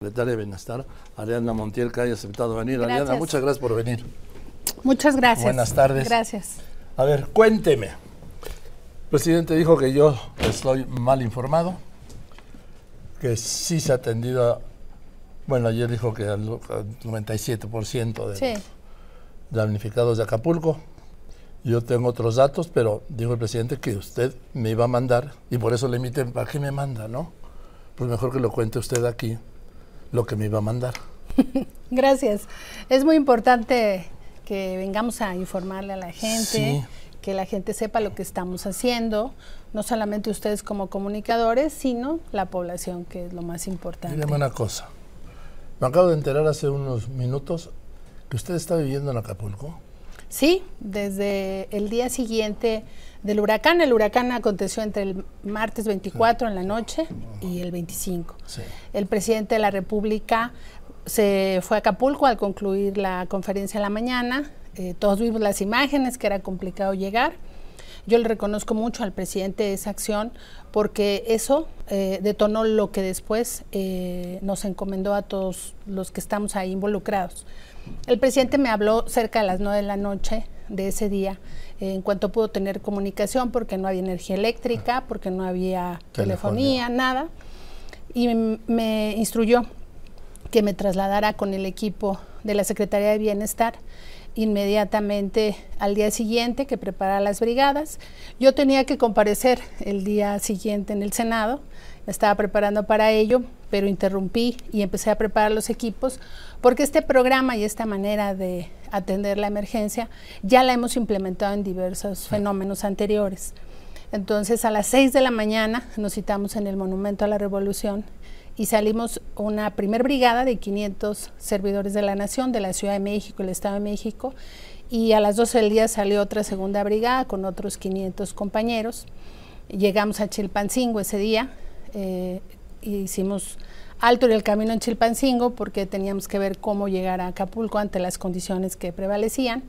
secretaria de Bienestar, Ariana Montiel, que haya aceptado venir. Ariana, muchas gracias por venir. Muchas gracias. Buenas tardes. Gracias. A ver, cuénteme. El presidente dijo que yo estoy mal informado, que sí se ha atendido, a, bueno, ayer dijo que al 97% de Sí. damnificados de Acapulco. Yo tengo otros datos, pero dijo el presidente que usted me iba a mandar, y por eso le invité, ¿para qué me manda, no? Pues mejor que lo cuente usted aquí, lo que me iba a mandar. Gracias. Es muy importante que vengamos a informarle a la gente, Sí. que la gente sepa lo que estamos haciendo, no solamente ustedes como comunicadores, sino la población, que es lo más importante. Dígame una cosa. Me acabo de enterar hace unos minutos que usted está viviendo en Acapulco. Sí, desde el día siguiente del huracán, el huracán aconteció entre el martes 24 en la noche y el 25. Sí. El presidente de la República se fue a Acapulco al concluir la conferencia en la mañana. Eh, todos vimos las imágenes, que era complicado llegar. Yo le reconozco mucho al presidente esa acción porque eso eh, detonó lo que después eh, nos encomendó a todos los que estamos ahí involucrados. El presidente me habló cerca de las 9 de la noche de ese día, eh, en cuanto pudo tener comunicación, porque no había energía eléctrica, porque no había Telefonía. telefonía, nada, y m- me instruyó que me trasladara con el equipo de la Secretaría de Bienestar inmediatamente al día siguiente que preparara las brigadas. Yo tenía que comparecer el día siguiente en el Senado, me estaba preparando para ello, pero interrumpí y empecé a preparar los equipos porque este programa y esta manera de atender la emergencia ya la hemos implementado en diversos fenómenos anteriores. Entonces a las 6 de la mañana nos citamos en el Monumento a la Revolución y salimos una primer brigada de 500 servidores de la Nación, de la Ciudad de México, el Estado de México, y a las 12 del día salió otra segunda brigada con otros 500 compañeros. Llegamos a Chilpancingo ese día, eh, hicimos alto en el camino en Chilpancingo porque teníamos que ver cómo llegar a Acapulco ante las condiciones que prevalecían.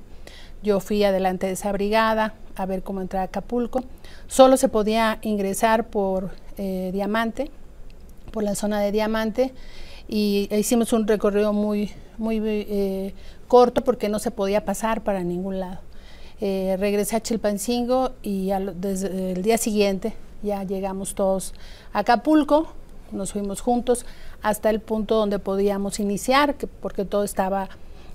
Yo fui adelante de esa brigada a ver cómo entrar a Acapulco. Solo se podía ingresar por eh, Diamante, por la zona de Diamante, y hicimos un recorrido muy, muy eh, corto porque no se podía pasar para ningún lado. Regresé a Chilpancingo y al- desde el día siguiente ya llegamos todos a Acapulco, nos fuimos juntos hasta el punto donde podíamos iniciar, que- porque todo estaba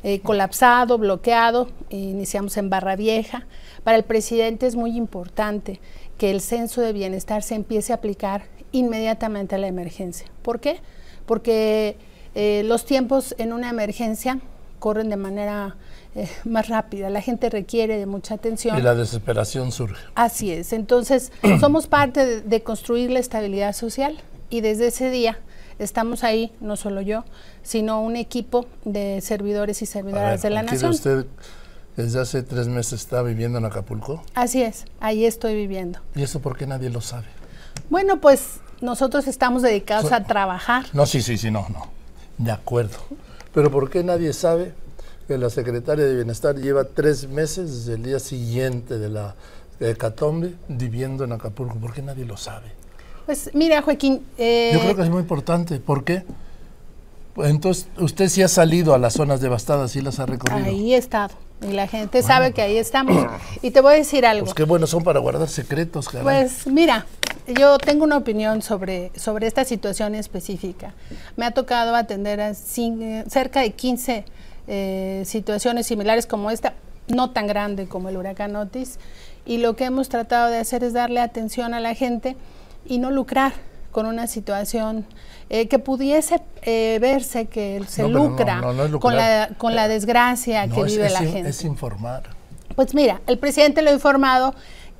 eh, colapsado, bloqueado, e iniciamos en Barra Vieja. Para el presidente es muy importante que el censo de bienestar se empiece a aplicar inmediatamente a la emergencia. ¿Por qué? Porque eh, los tiempos en una emergencia corren de manera eh, más rápida, la gente requiere de mucha atención. Y la desesperación surge. Así es. Entonces, somos parte de, de construir la estabilidad social y desde ese día estamos ahí, no solo yo, sino un equipo de servidores y servidoras ver, de la nación. usted desde hace tres meses está viviendo en Acapulco. Así es, ahí estoy viviendo. ¿Y eso por qué nadie lo sabe? Bueno, pues nosotros estamos dedicados So- a trabajar. No, sí, sí, sí, no, no. De acuerdo. Pero ¿por qué nadie sabe que la secretaria de Bienestar lleva tres meses desde el día siguiente de la hecatombe viviendo en Acapulco? ¿Por qué nadie lo sabe? Pues mira, Joaquín, eh, Yo creo que es muy importante. ¿Por qué? Entonces, usted sí ha salido a las zonas devastadas, sí las ha recorrido. ahí he estado y la gente sabe que ahí estamos. Y te voy a decir algo. Pues qué buenos son para guardar secretos, caray. Pues mira, yo tengo una opinión sobre, sobre esta situación específica. Me ha tocado atender a cerca de 15 eh, situaciones similares como esta, no tan grande como el huracán Otis, y lo que hemos tratado de hacer es darle atención a la gente y no lucrar con una situación eh, que pudiese eh, verse que se No, lucra no, no es con, la, con la desgracia que es- vive es la in- gente. Es informar. Pues mira, el presidente lo ha informado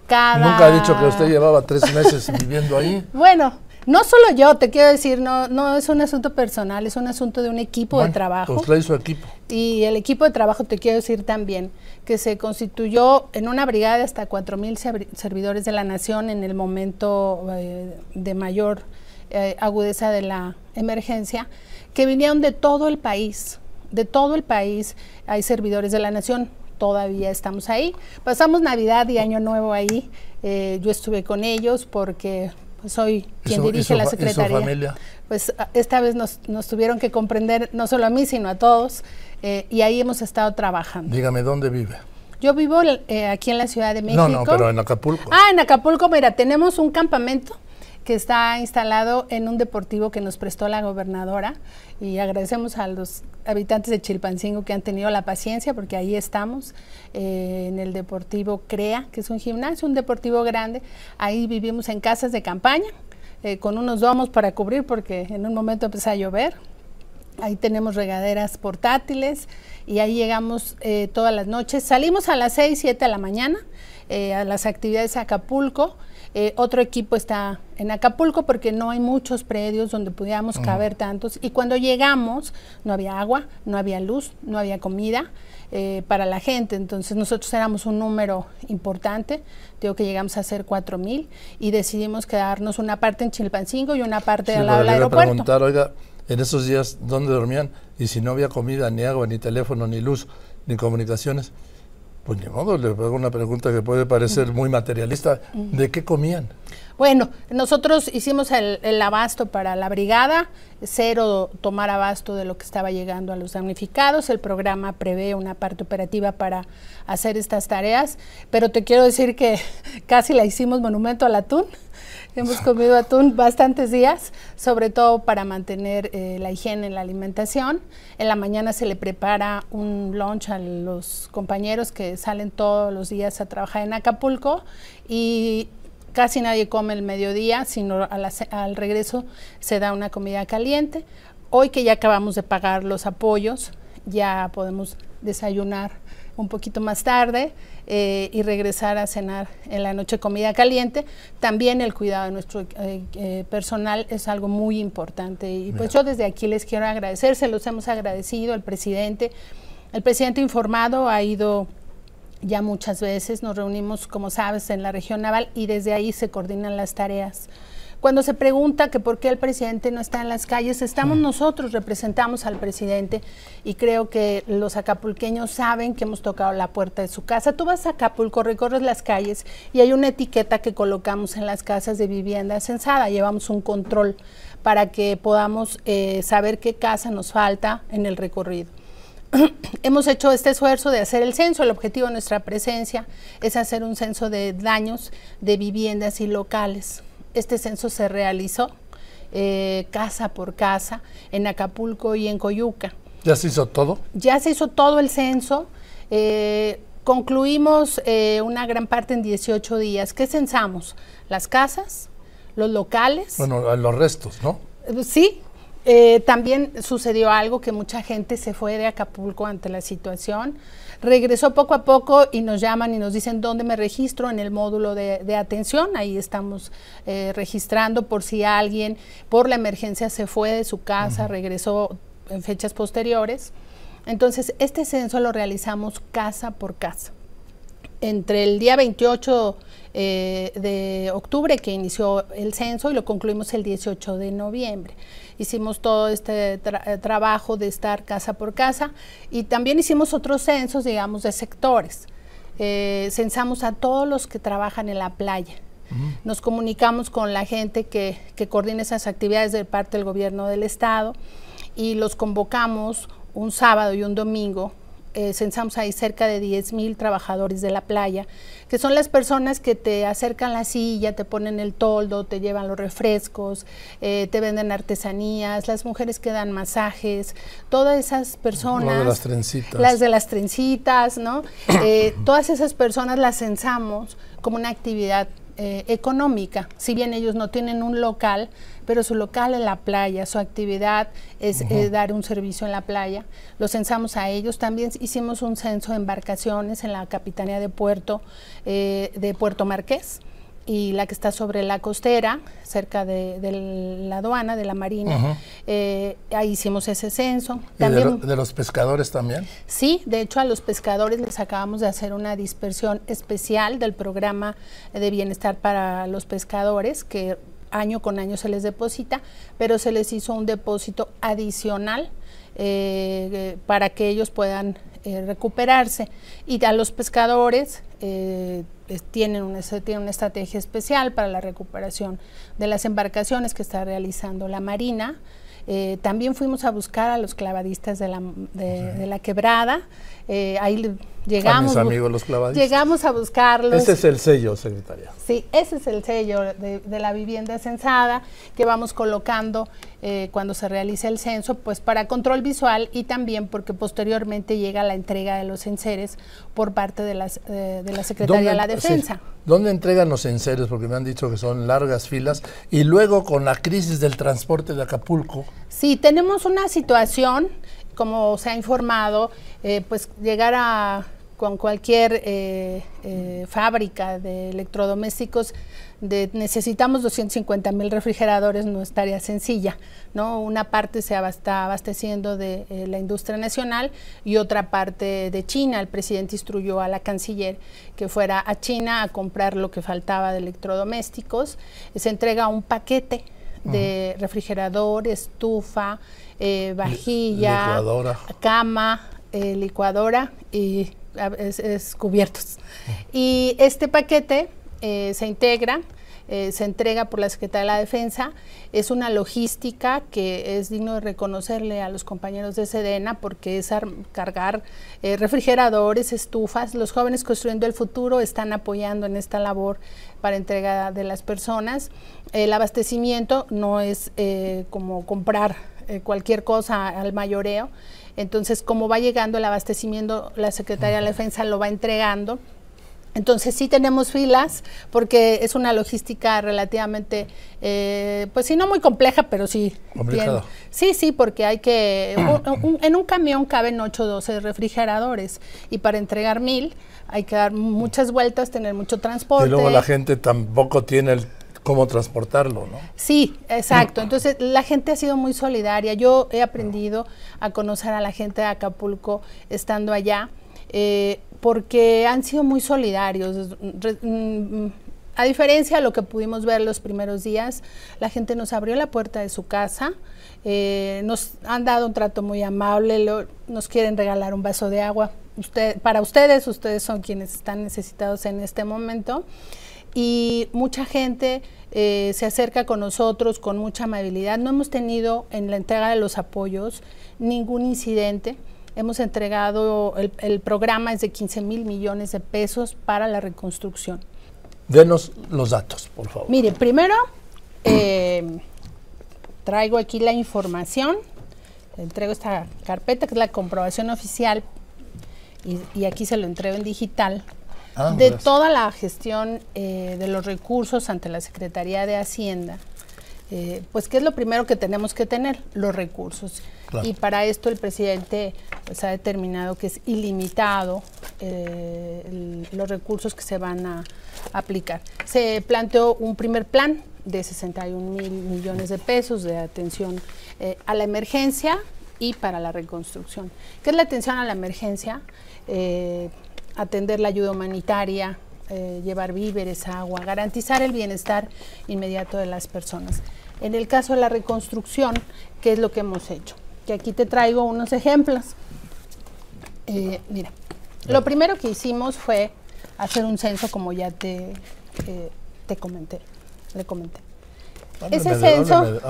cada... Nunca ha dicho que usted llevaba tres meses viviendo ahí. Bueno, no solo yo, te quiero decir, no, no es un asunto personal, es un asunto de un equipo Bueno, de trabajo. Pues trae su equipo. Y el equipo de trabajo, te quiero decir también, que se constituyó en una brigada de hasta 4.000 servi- servidores de la nación en el momento eh, de mayor eh, agudeza de la emergencia, que vinieron de todo el país, de todo el país hay servidores de la nación, todavía estamos ahí. Pasamos Navidad y Año Nuevo ahí, eh, yo estuve con ellos porque soy ¿Y quien dirige la secretaría. familia? Pues esta vez nos, nos tuvieron que comprender, no solo a mí, sino a todos, eh, y ahí hemos estado trabajando. Dígame, ¿dónde vive? Yo vivo eh, aquí en la Ciudad de México. No, no, pero en Acapulco. Ah, en Acapulco, mira, tenemos un campamento que está instalado en un deportivo que nos prestó la gobernadora y agradecemos a los habitantes de Chilpancingo que han tenido la paciencia porque ahí estamos eh, en el deportivo CREA, que es un gimnasio, un deportivo grande. Ahí vivimos en casas de campaña eh, con unos domos para cubrir porque en un momento empezó a llover. Ahí tenemos regaderas portátiles y ahí llegamos eh, todas las noches. Salimos a las 6, 7 de la mañana a las actividades Acapulco. Eh, otro equipo está en Acapulco porque no hay muchos predios donde pudiéramos caber tantos. Y cuando llegamos no había agua, no había luz, no había comida eh, para la gente. Entonces nosotros éramos un número importante. Digo que llegamos a ser 4 mil y decidimos quedarnos una parte en Chilpancingo y una parte Sí, al lado del aeropuerto. preguntar, oiga, en esos días, ¿dónde dormían? Y si no había comida, ni agua, ni teléfono, ni luz, ni comunicaciones, pues ni modo, le hago una pregunta que puede parecer muy materialista. ¿De qué comían? Bueno, nosotros hicimos el, el abasto para la brigada, cero tomar abasto de lo que estaba llegando a los damnificados. El programa prevé una parte operativa para hacer estas tareas, pero te quiero decir que casi la hicimos monumento al atún. Hemos comido atún bastantes días, sobre todo para mantener eh, la higiene en la alimentación. En la mañana se le prepara un lunch a los compañeros que salen todos los días a trabajar en Acapulco y casi nadie come el mediodía, sino al regreso se da una comida caliente. Hoy que ya acabamos de pagar los apoyos, ya podemos desayunar un poquito más tarde eh, y regresar a cenar en la noche comida caliente. También el cuidado de nuestro eh, eh, personal es algo muy importante y pues yo desde aquí les quiero agradecer, se los hemos agradecido al presidente. El presidente informado ha ido ya muchas veces, nos reunimos, como sabes, en la región naval y desde ahí se coordinan las tareas. Cuando se pregunta que por qué el presidente no está en las calles, estamos nosotros, representamos al presidente y creo que los acapulqueños saben que hemos tocado la puerta de su casa. Tú vas a Acapulco, recorres las calles y hay una etiqueta que colocamos en las casas de vivienda censada. Llevamos un control para que podamos eh, saber qué casa nos falta en el recorrido. Hemos hecho este esfuerzo de hacer el censo. El objetivo de nuestra presencia es hacer un censo de daños de viviendas y locales. Este censo se realizó eh, casa por casa en Acapulco y en Coyuca. ¿Ya se hizo todo? Ya se hizo todo el censo. eh, concluimos eh, una gran parte en 18 días. ¿Qué censamos? Las casas, los locales. Bueno, los restos, ¿no? Sí, eh, también sucedió algo que mucha gente se fue de Acapulco ante la situación. Regresó poco a poco y nos llaman y nos dicen dónde me registro en el módulo de, de atención. Ahí estamos eh, registrando por si alguien por la emergencia se fue de su casa, regresó en fechas posteriores. Entonces, este censo lo realizamos casa por casa entre el día 28 eh, de octubre que inició el censo y lo concluimos el 18 de noviembre. Hicimos todo este tra- eh, trabajo de estar casa por casa y también hicimos otros censos, digamos, de sectores. Eh, censamos a todos los que trabajan en la playa. Nos comunicamos con la gente que, que coordina esas actividades de parte del gobierno del estado y los convocamos un sábado y un domingo eh, censamos ahí cerca de 10 mil trabajadores de la playa, que son las personas que te acercan la silla, te ponen el toldo, te llevan los refrescos, eh, te venden artesanías, las mujeres que dan masajes, todas esas personas. De las trencitas. Las de las trencitas, ¿no? Eh, todas esas personas las censamos como una actividad eh, económica. Si bien ellos no tienen un local, pero su local es la playa, su actividad es eh, dar un servicio en la playa. Los censamos a ellos. También hicimos un censo de embarcaciones en la Capitanía de Puerto, eh, de Puerto Marqués y la que está sobre la costera, cerca de, de la aduana, de la Marina. Eh, ahí hicimos ese censo. ¿Y de, También, lo- de los pescadores también? Sí, de hecho a los pescadores les acabamos de hacer una dispersión especial del programa de bienestar para los pescadores que año con año se les deposita, pero se les hizo un depósito adicional eh, eh, para que ellos puedan eh, recuperarse. Y a los pescadores eh, tienen una, tiene una estrategia especial para la recuperación de las embarcaciones que está realizando la Marina. Eh, también fuimos a buscar a los clavadistas de la, de, la quebrada. Eh, ahí llegamos. A mis amigos los clavadistas. Llegamos a buscarlos. Ese es el sello, secretaria. Sí, ese es el sello de, la vivienda censada que vamos colocando eh, cuando se realiza el censo, pues para control visual y también porque posteriormente llega la entrega de los enseres por parte de, las, de la Secretaría de la Defensa. ¿Dónde entregan los enseres? Porque me han dicho que son largas filas. Y luego con la crisis del transporte de Acapulco. Sí, tenemos una situación, como se ha informado, eh, pues llegar a con cualquier eh, eh, fábrica de electrodomésticos de necesitamos 250 mil refrigeradores no es tarea sencilla, ¿no? Una parte se está abasteciendo de eh, la industria nacional y otra parte de China. El presidente instruyó a la canciller que fuera a China a comprar lo que faltaba de electrodomésticos. Se entrega un paquete de refrigerador, estufa, eh, vajilla, cama, eh, licuadora y es, cubiertos. Y este paquete eh, se integra, eh, se entrega por la Secretaría de la Defensa. Es una logística que es digno de reconocerle a los compañeros de Sedena porque es cargar eh, refrigeradores, estufas. Los jóvenes construyendo el futuro están apoyando en esta labor para entrega de las personas. El abastecimiento no es como comprar cualquier cosa al mayoreo. Entonces, como va llegando el abastecimiento, la Secretaría de la Defensa lo va entregando entonces sí tenemos filas porque es una logística relativamente, eh, pues sí, no muy compleja, pero sí. sí, sí, porque hay que, en un camión caben 8 o 12 refrigeradores y para entregar mil hay que dar muchas vueltas, tener mucho transporte. Y luego la gente tampoco tiene el cómo transportarlo, ¿no? Sí, exacto. Entonces, la gente ha sido muy solidaria. Yo he aprendido a conocer a la gente de Acapulco estando allá. Eh, porque han sido muy solidarios. Mm, a diferencia de lo que pudimos ver los primeros días, la gente nos abrió la puerta de su casa, eh, nos han dado un trato muy amable, nos quieren regalar un vaso de agua. Usted, para ustedes, ustedes son quienes están necesitados en este momento. Y mucha gente eh, se acerca con nosotros con mucha amabilidad. No hemos tenido en la entrega de los apoyos ningún incidente. Hemos entregado, el, programa es de 15 mil millones de pesos para la reconstrucción. Denos los datos, por favor. Mire, primero eh, traigo aquí la información, entrego esta carpeta que es la comprobación oficial y, aquí se lo entrego en digital ah, de toda la gestión eh, de los recursos ante la Secretaría de Hacienda. Eh, pues, ¿qué es lo primero que tenemos que tener? Los recursos. Y para esto el presidente pues, ha determinado que es ilimitado eh, los recursos que se van a aplicar. Se planteó un primer plan de 61 mil millones de pesos de atención eh, a la emergencia y para la reconstrucción. ¿Qué es la atención a la emergencia? Eh, atender la ayuda humanitaria, llevar víveres, agua, garantizar el bienestar inmediato de las personas. En el caso de la reconstrucción, ¿qué es lo que hemos hecho? que aquí te traigo unos ejemplos. Eh, mira, lo primero que hicimos fue hacer un censo, como ya te, eh, te comenté, le comenté. ese censo,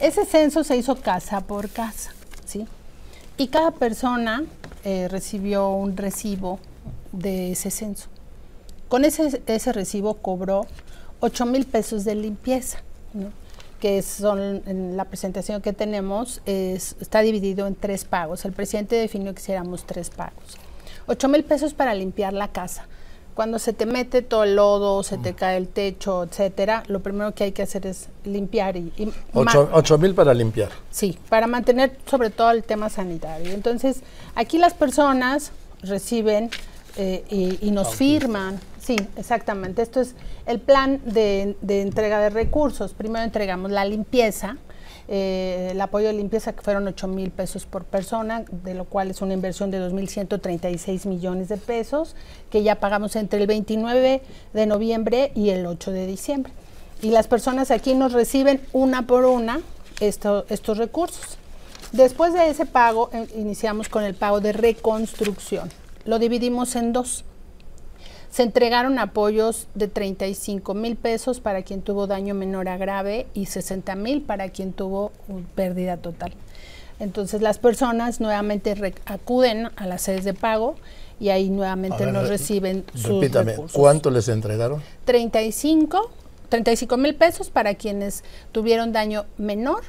ese censo se hizo casa por casa, ¿sí? Y cada persona eh, recibió un recibo de ese censo. Con ese, recibo cobró 8 mil pesos de limpieza, que son en la presentación que tenemos, está dividido en tres pagos. El presidente definió que hiciéramos tres pagos. 8 mil pesos para limpiar la casa. Cuando se te mete todo el lodo, se te cae el techo, etcétera, lo primero que hay que hacer es limpiar. Y, 8 mil para limpiar. Sí, para mantener sobre todo el tema sanitario. Entonces, aquí las personas reciben eh, y, nos firman Sí, exactamente. Esto es el plan de, entrega de recursos. Primero entregamos la limpieza, eh, el apoyo de limpieza que fueron 8 mil pesos por persona, de lo cual es una inversión de 2.136 millones de pesos, que ya pagamos entre el 29 de noviembre y el 8 de diciembre. Y las personas aquí nos reciben una por una estos recursos. Después de ese pago, eh, iniciamos con el pago de reconstrucción. Lo dividimos en dos Se entregaron apoyos de 35 mil pesos para quien tuvo daño menor a grave y 60 mil para quien tuvo pérdida total. Entonces las personas nuevamente acuden a las sedes de pago y ahí nuevamente nos reciben sus repítame, ¿Cuánto les entregaron? 35, 35 mil pesos para quienes tuvieron daño menor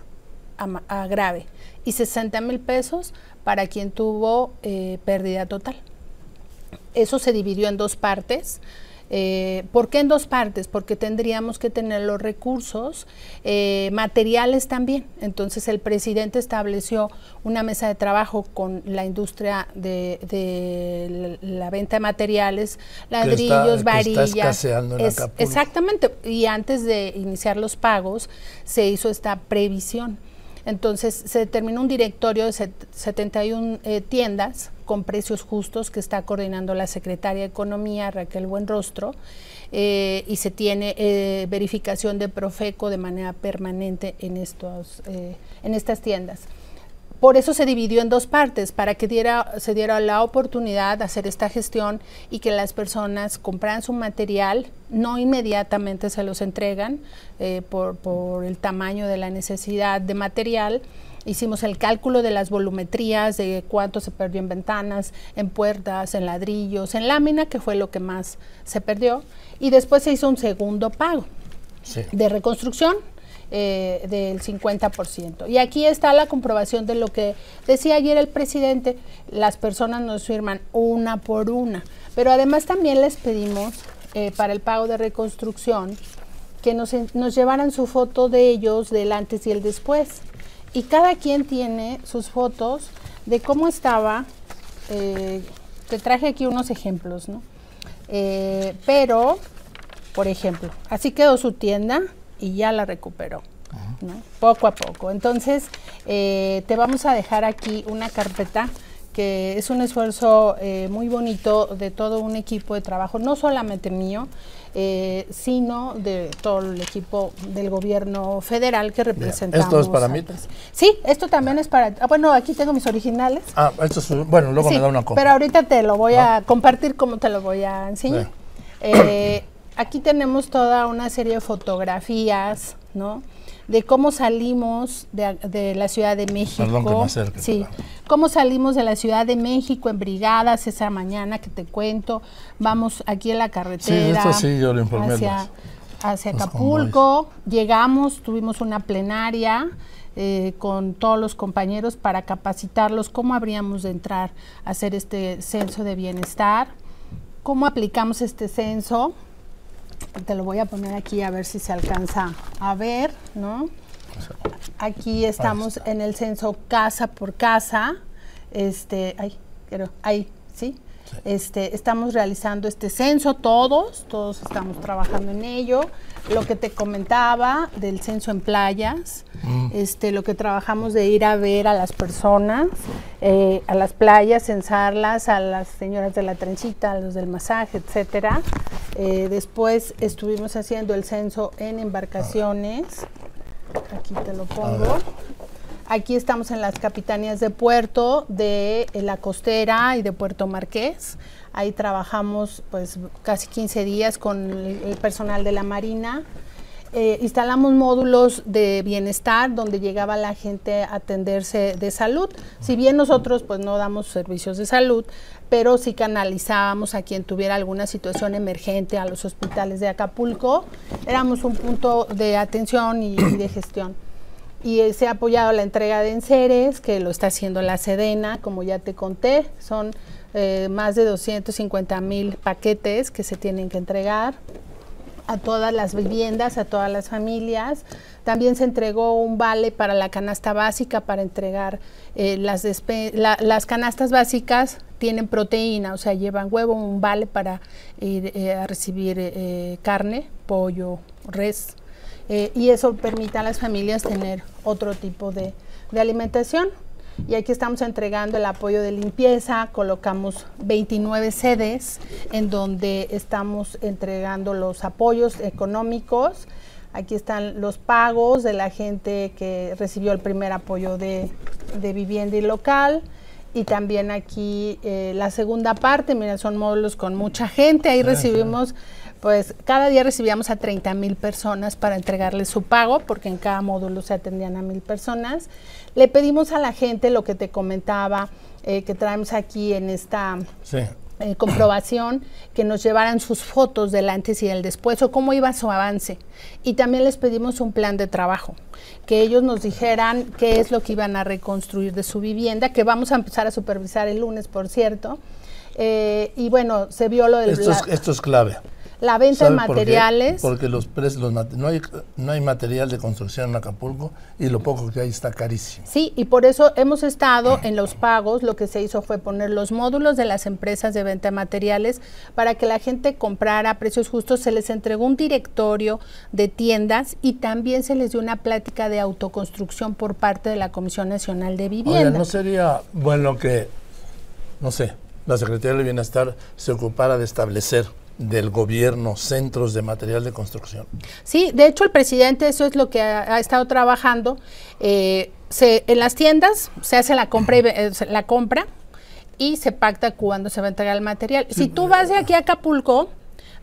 a, grave y 60 mil pesos para quien tuvo eh, pérdida total. Eso se dividió en dos partes. Eh, ¿Por qué en dos partes? Porque tendríamos que tener los recursos eh, materiales también. Entonces el presidente estableció una mesa de trabajo con la industria de, la, venta de materiales, ladrillos, varillas. exactamente. Y antes de iniciar los pagos se hizo esta previsión. Entonces se determinó un directorio de 71 eh, tiendas con precios justos que está coordinando la secretaria de Economía, Raquel Buenrostro, eh, y se tiene eh, verificación de Profeco de manera permanente en, estos, en estas tiendas. Por eso se dividió en dos partes, para que diera, se diera la oportunidad de hacer esta gestión y que las personas compraran su material, no inmediatamente se los entregan eh, por, por el tamaño de la necesidad de material, hicimos el cálculo de las volumetrías, de cuánto se perdió en ventanas, en puertas, en ladrillos, en lámina, que fue lo que más se perdió, y después se hizo un segundo pago de reconstrucción eh, del 50%. Y aquí está la comprobación de lo que decía ayer el presidente, las personas nos firman una por una, pero además también les pedimos eh, para el pago de reconstrucción que nos, nos llevaran su foto de ellos del antes y el después. Y cada quien tiene sus fotos de cómo estaba. Eh, te traje aquí unos ejemplos, ¿no? pero, por ejemplo, así quedó su tienda, y ya la recuperó. Poco a poco. Entonces, eh, te vamos a dejar aquí una carpeta que es un esfuerzo eh, muy bonito de todo un equipo de trabajo, no solamente mío, eh, sino de todo el equipo del gobierno federal que representamos. ¿Esto es para mí? Sí, esto también es para... Ah, bueno, aquí tengo mis originales. Ah, esto es... Bueno, luego me da una copia. Pero ahorita te lo voy a compartir como te lo voy a enseñar. aquí tenemos toda una serie de fotografías, ¿no? De cómo salimos de, la Ciudad de México. sí, cómo salimos de la Ciudad de México en brigadas esa mañana que te cuento. Vamos aquí en la carretera. Sí, esto sí, yo lo informé. Hacia, hacia Acapulco. Llegamos, tuvimos una plenaria. Eh, con todos los compañeros para capacitarlos cómo habríamos de entrar a hacer este censo de bienestar, cómo aplicamos este censo, te lo voy a poner aquí a ver si se alcanza a ver, ¿no? Aquí estamos en el censo casa por casa. Este, ay, pero ahí, ¿sí? Este, estamos realizando este censo todos, todos estamos trabajando en ello. Lo que te comentaba del censo en playas, mm. este, lo que trabajamos de ir a ver a las personas, eh, a las playas, censarlas, a las señoras de la trencita, a los del masaje, etcétera. Eh, después estuvimos haciendo el censo en embarcaciones. Aquí te lo pongo. Aquí estamos en las capitanías de puerto de eh, la costera y de Puerto Marqués. Ahí trabajamos pues casi 15 días con el, personal de la Marina. Eh, instalamos módulos de bienestar donde llegaba la gente a atenderse de salud. Si bien nosotros pues no damos servicios de salud, pero sí canalizábamos a quien tuviera alguna situación emergente a los hospitales de Acapulco. Éramos un punto de atención y de gestión y se ha apoyado la entrega de enseres, que lo está haciendo la Sedena, como ya te conté, son eh, más de 250 mil paquetes que se tienen que entregar a todas las viviendas, a todas las familias. También se entregó un vale para la canasta básica para entregar eh, las, las canastas básicas tienen proteína, o sea, llevan huevo, un vale para ir eh, a recibir carne, pollo, res, eh, y eso permite a las familias tener otro tipo de, alimentación. Y aquí estamos entregando el apoyo de limpieza, colocamos 29 sedes en donde estamos entregando los apoyos económicos. Aquí están los pagos de la gente que recibió el primer apoyo de, vivienda y local. y también aquí eh, la segunda parte, mira, son módulos con mucha gente, ahí recibimos, pues cada día recibíamos a 30 mil personas para entregarles su pago, porque en cada módulo se atendían a mil personas. Le pedimos a la gente lo que te comentaba, eh, que traemos aquí en esta... Eh, comprobación, que nos llevaran sus fotos del antes y del después o cómo iba su avance. Y también les pedimos un plan de trabajo, que ellos nos dijeran qué es lo que iban a reconstruir de su vivienda, que vamos a empezar a supervisar el lunes, por cierto. Eh, y bueno, se vio lo del... Esto, esto es clave. La venta de materiales. Porque los precios, no, hay, no hay material de construcción en Acapulco y lo poco que hay está carísimo. Sí, y por eso hemos estado en los pagos, lo que se hizo fue poner los módulos de las empresas de venta de materiales para que la gente comprara a precios justos, se les entregó un directorio de tiendas y también se les dio una plática de autoconstrucción por parte de la Comisión Nacional de Vivienda. Oye, ¿no sería bueno que, no sé, la Secretaría del Bienestar se ocupara de establecer del gobierno centros de material de construcción. Sí, de hecho el presidente eso es lo que ha, estado trabajando. Eh, se, en las tiendas se hace la compra y, eh, la compra y se pacta cuando se va a entregar el material. si tú vas de aquí a Acapulco,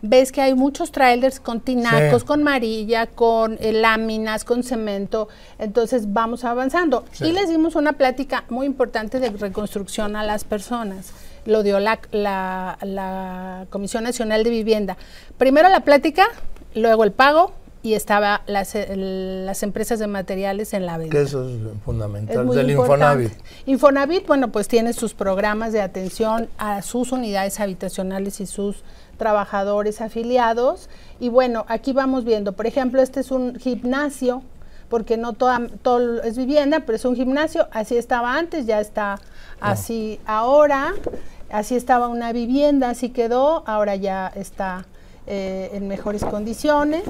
ves que hay muchos trailers con tinacos, con marilla, con eh, láminas, con cemento. Entonces vamos avanzando. Y les dimos una plática muy importante de reconstrucción a las personas lo dio la, la, Comisión Nacional de Vivienda. Primero la plática, luego el pago y estaba las, las empresas de materiales en la venta. Que eso es fundamental. Del Infonavit. Infonavit, bueno, pues tiene sus programas de atención a sus unidades habitacionales y sus trabajadores afiliados. Y bueno, aquí vamos viendo, por ejemplo, este es un gimnasio, porque no toda, todo es vivienda, pero es un gimnasio, así estaba antes, ya está así ahora así estaba una vivienda, así quedó, ahora ya está eh, en mejores condiciones.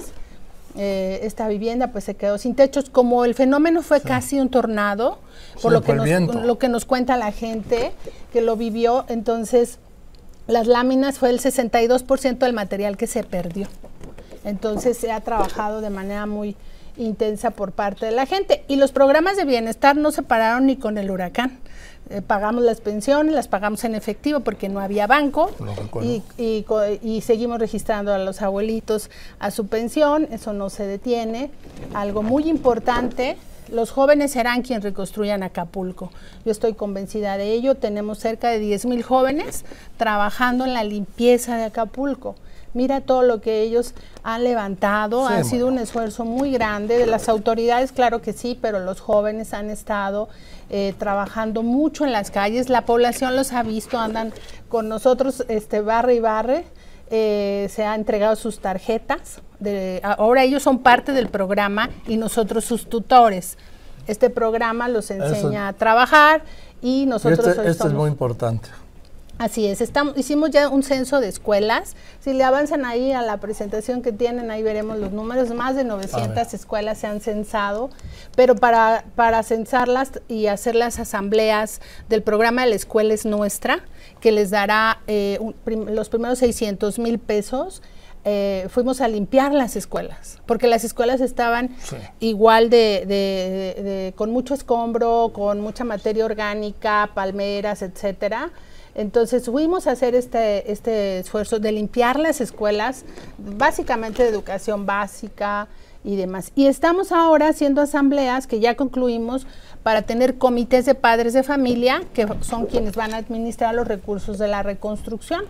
Eh, esta vivienda pues se quedó sin techos. Como el fenómeno fue casi un tornado, por lo, que nos, lo que nos cuenta la gente que lo vivió, entonces las láminas fue el 62% del material que se perdió. Entonces se ha trabajado de manera muy intensa por parte de la gente. Y los programas de bienestar no se pararon ni con el huracán. Eh, pagamos las pensiones, las pagamos en efectivo porque no había banco y, y, seguimos registrando a los abuelitos a su pensión, eso no se detiene. Algo muy importante, los jóvenes serán quienes reconstruyan Acapulco. Yo estoy convencida de ello, tenemos cerca de 10 mil jóvenes trabajando en la limpieza de Acapulco. Mira todo lo que ellos han levantado, ha sido un esfuerzo muy grande de las autoridades, claro que sí, pero los jóvenes han estado eh, trabajando mucho en las calles, la población los ha visto, andan con nosotros este, barre y barre. Eh, se han entregado sus tarjetas. De, ahora ellos son parte del programa y nosotros sus tutores. Este programa los enseña a trabajar y nosotros... Este, este es muy importante. Así es, estamos, hicimos ya un censo de escuelas. Si le avanzan ahí a la presentación que tienen, ahí veremos los números. Más de 900 escuelas se han censado, pero para, para censarlas y hacer las asambleas del programa de la escuela es nuestra, que les dará eh, los primeros 600 mil pesos. Eh, fuimos a limpiar las escuelas, porque las escuelas estaban igual de, con mucho escombro, con mucha materia orgánica, palmeras, etcétera entonces fuimos a hacer este, este esfuerzo de limpiar las escuelas, básicamente de educación básica y demás. Y estamos ahora haciendo asambleas que ya concluimos para tener comités de padres de familia, que son quienes van a administrar los recursos de la reconstrucción.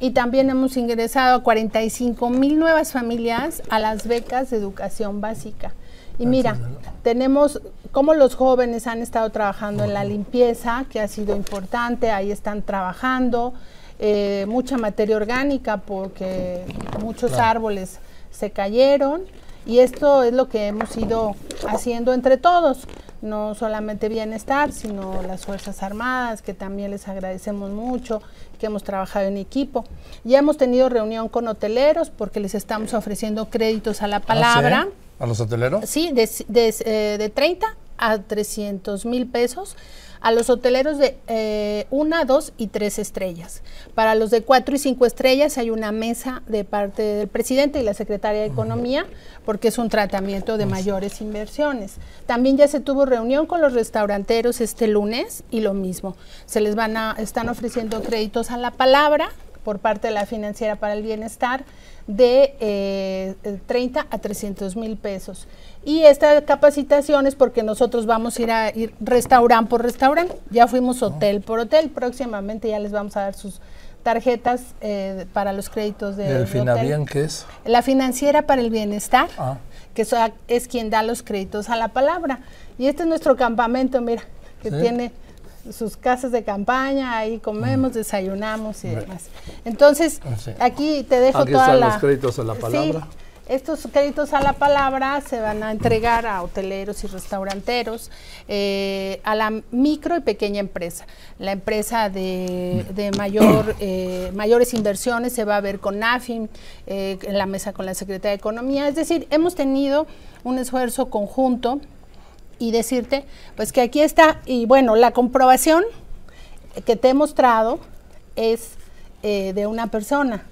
Y también hemos ingresado a 45 mil nuevas familias a las becas de educación básica. Y mira, tenemos como los jóvenes han estado trabajando en la limpieza, que ha sido importante, ahí están trabajando, eh, mucha materia orgánica porque muchos árboles se cayeron y esto es lo que hemos ido haciendo entre todos, no solamente bienestar, sino las Fuerzas Armadas, que también les agradecemos mucho, que hemos trabajado en equipo. Ya hemos tenido reunión con hoteleros porque les estamos ofreciendo créditos a la ¿Ah, palabra. ¿A los hoteleros? Sí, de, de, eh, de 30 a 300 mil pesos a los hoteleros de eh, una, dos y tres estrellas. Para los de cuatro y cinco estrellas hay una mesa de parte del presidente y la secretaria de Economía porque es un tratamiento de mayores inversiones. También ya se tuvo reunión con los restauranteros este lunes y lo mismo. Se les van a, están ofreciendo créditos a la palabra por parte de la financiera para el bienestar de 30 eh, a 300 mil pesos. Y esta capacitación es porque nosotros vamos a ir a ir restaurante por restaurante. Ya fuimos hotel por hotel. Próximamente ya les vamos a dar sus tarjetas eh, para los créditos de, ¿El Finabian qué es? La financiera para el bienestar, ah. que es quien da los créditos a la palabra. Y este es nuestro campamento, mira, que tiene sus casas de campaña, ahí comemos, mm. desayunamos y demás. Entonces, aquí te dejo aquí toda están la... los créditos a la palabra. Estos créditos a la palabra se van a entregar a hoteleros y restauranteros, eh, a la micro y pequeña empresa. La empresa de, mayor, eh, mayores inversiones se va a ver con AFIM, eh, en la mesa con la Secretaría de Economía. Es decir, hemos tenido un esfuerzo conjunto y decirte, pues que aquí está, y bueno, la comprobación que te he mostrado es de una persona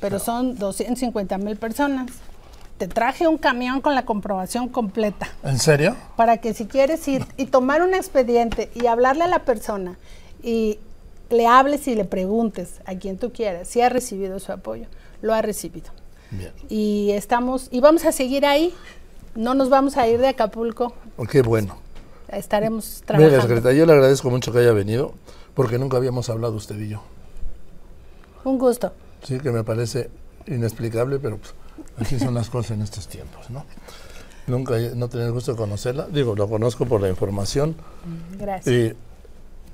pero son 250 mil personas. Te traje un camión con la comprobación completa. ¿En serio? Para que si quieres ir y tomar un expediente y hablarle a la persona y le hables y le preguntes a quien tú quieras si ha recibido su apoyo, lo ha recibido. Bien. Y estamos, y vamos a seguir ahí. No nos vamos a ir de Acapulco. Qué bueno. Estaremos trabajando. Mira, secretaria, yo le agradezco mucho que haya venido, porque nunca habíamos hablado usted y yo. Un gusto. Sí, que me parece inexplicable, pero pues, así son las cosas en estos tiempos, ¿no? Nunca no tenía el gusto de conocerla. Digo, lo conozco por la información. Gracias. Y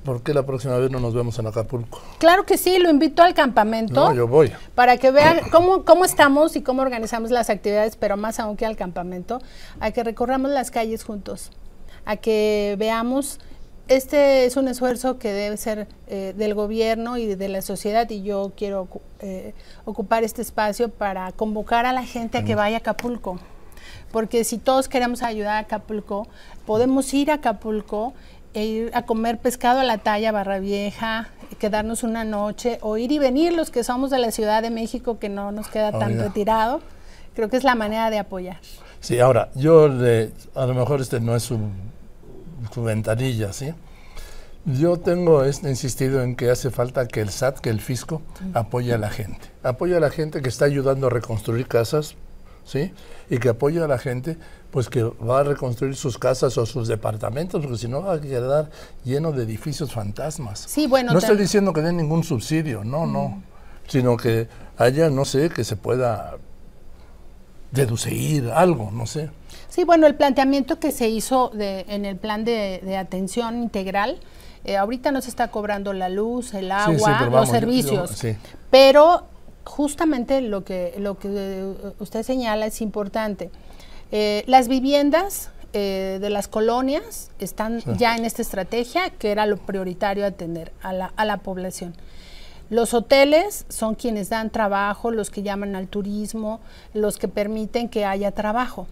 ¿Por qué la próxima vez no nos vemos en Acapulco? Claro que sí, lo invito al campamento. No, yo voy. Para que vean cómo, cómo estamos y cómo organizamos las actividades, pero más aún que al campamento, a que recorramos las calles juntos, a que veamos este es un esfuerzo que debe ser eh, del gobierno y de la sociedad y yo quiero eh, ocupar este espacio para convocar a la gente a que vaya a Acapulco. Porque si todos queremos ayudar a Acapulco, podemos ir a Acapulco e ir a comer pescado a la talla Barra Vieja, quedarnos una noche o ir y venir los que somos de la Ciudad de México que no nos queda tan retirado. Creo que es la manera de apoyar. Sí, ahora, yo a lo mejor este no es su ventanilla, ¿sí? Yo tengo este, insistido en que hace falta que el SAT, que el fisco, apoye a la gente. Apoye a la gente que está ayudando a reconstruir casas, ¿sí? Y que apoye a la gente, pues que va a reconstruir sus casas o sus departamentos, porque si no va a quedar lleno de edificios fantasmas. Sí, bueno. No estoy diciendo que den ningún subsidio, no, no. Sino que haya, no sé, que se pueda deducir algo, no sé. Sí, bueno, el planteamiento que se hizo de, en el plan de, atención integral, eh, ahorita no se está cobrando la luz, el agua, los servicios, pero justamente lo que, lo que usted señala es importante. Eh, las viviendas eh, de las colonias están ya en esta estrategia, que era lo prioritario atender a la, a la población. Los hoteles son quienes dan trabajo, los que llaman al turismo, los que permiten que haya trabajo.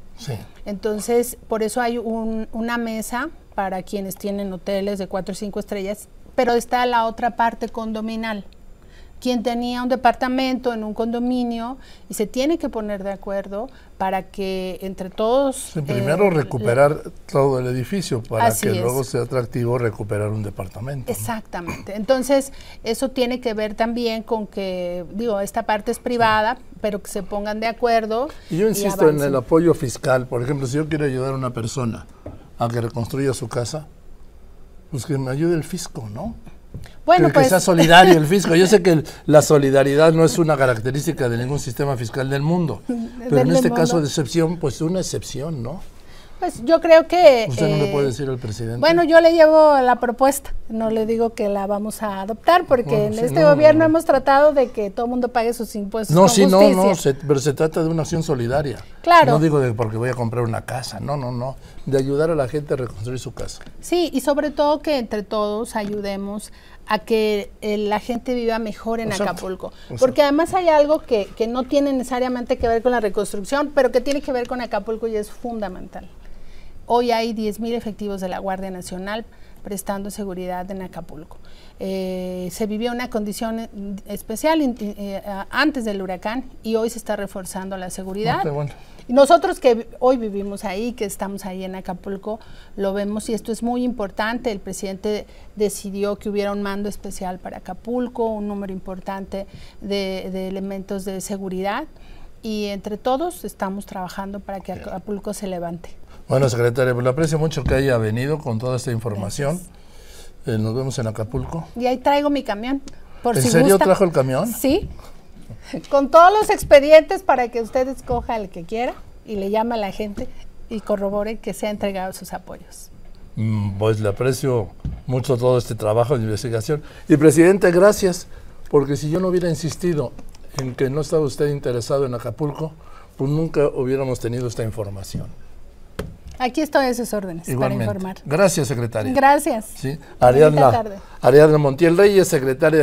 Entonces, por eso hay una mesa para quienes tienen hoteles de cuatro o cinco estrellas, pero está la otra parte condominal quien tenía un departamento en un condominio y se tiene que poner de acuerdo para que entre todos... primero eh, recuperar todo el edificio para que luego sea atractivo recuperar un departamento. Exactamente. Entonces, eso tiene que ver también con que, digo, esta parte es privada, pero que se pongan de acuerdo. Y yo insisto en el apoyo fiscal. Por ejemplo, si yo quiero ayudar a una persona a que reconstruya su casa, pues que me ayude el fisco, ¿no? Bueno, que, pues, sea solidario el fisco. Yo sé que la solidaridad no es una característica de ningún sistema fiscal del mundo, pero en este caso de excepción, pues una excepción, ¿no? Pues yo creo que... ¿Usted no le puede decir al presidente? Bueno, yo le llevo la propuesta, no le digo que la vamos a adoptar, porque en este gobierno hemos tratado de que todo el mundo pague sus impuestos. No, sí, no, no, pero se trata de una acción solidaria. Claro. No digo de porque voy a comprar una casa, no, no, no, de ayudar a la gente a reconstruir su casa. Sí, y sobre todo que entre todos ayudemos a que eh, la gente viva mejor en Acapulco. Porque además hay algo que, que no tiene necesariamente que ver con la reconstrucción, pero que tiene que ver con Acapulco y es fundamental Hoy hay 10.000 efectivos de la Guardia Nacional prestando seguridad en Acapulco. Eh, se vivió una condición especial eh, antes del huracán y hoy se está reforzando la seguridad. Ah, bueno. Y nosotros que hoy vivimos ahí, que estamos ahí en Acapulco, lo vemos y esto es muy importante. El presidente decidió que hubiera un mando especial para Acapulco, un número importante de, de elementos de seguridad y entre todos estamos trabajando para que Acapulco se levante. Bueno, secretaria, pues le aprecio mucho que haya venido con toda esta información. Eh, nos vemos en Acapulco. Y ahí traigo mi camión. Por ¿En serio trajo el camión? Sí. con todos los expedientes para que usted escoja el que quiera y le llame a la gente y corrobore que se ha entregado sus apoyos. Mm, pues le aprecio mucho todo este trabajo de investigación. Y presidente, gracias, porque si yo no hubiera insistido en que no estaba usted interesado en Acapulco, pues nunca hubiéramos tenido esta información. Aquí estoy a sus órdenes para informar. Gracias, secretaria. Gracias. Sí. Ariadna, Ariadna Montiel Reyes, secretaria de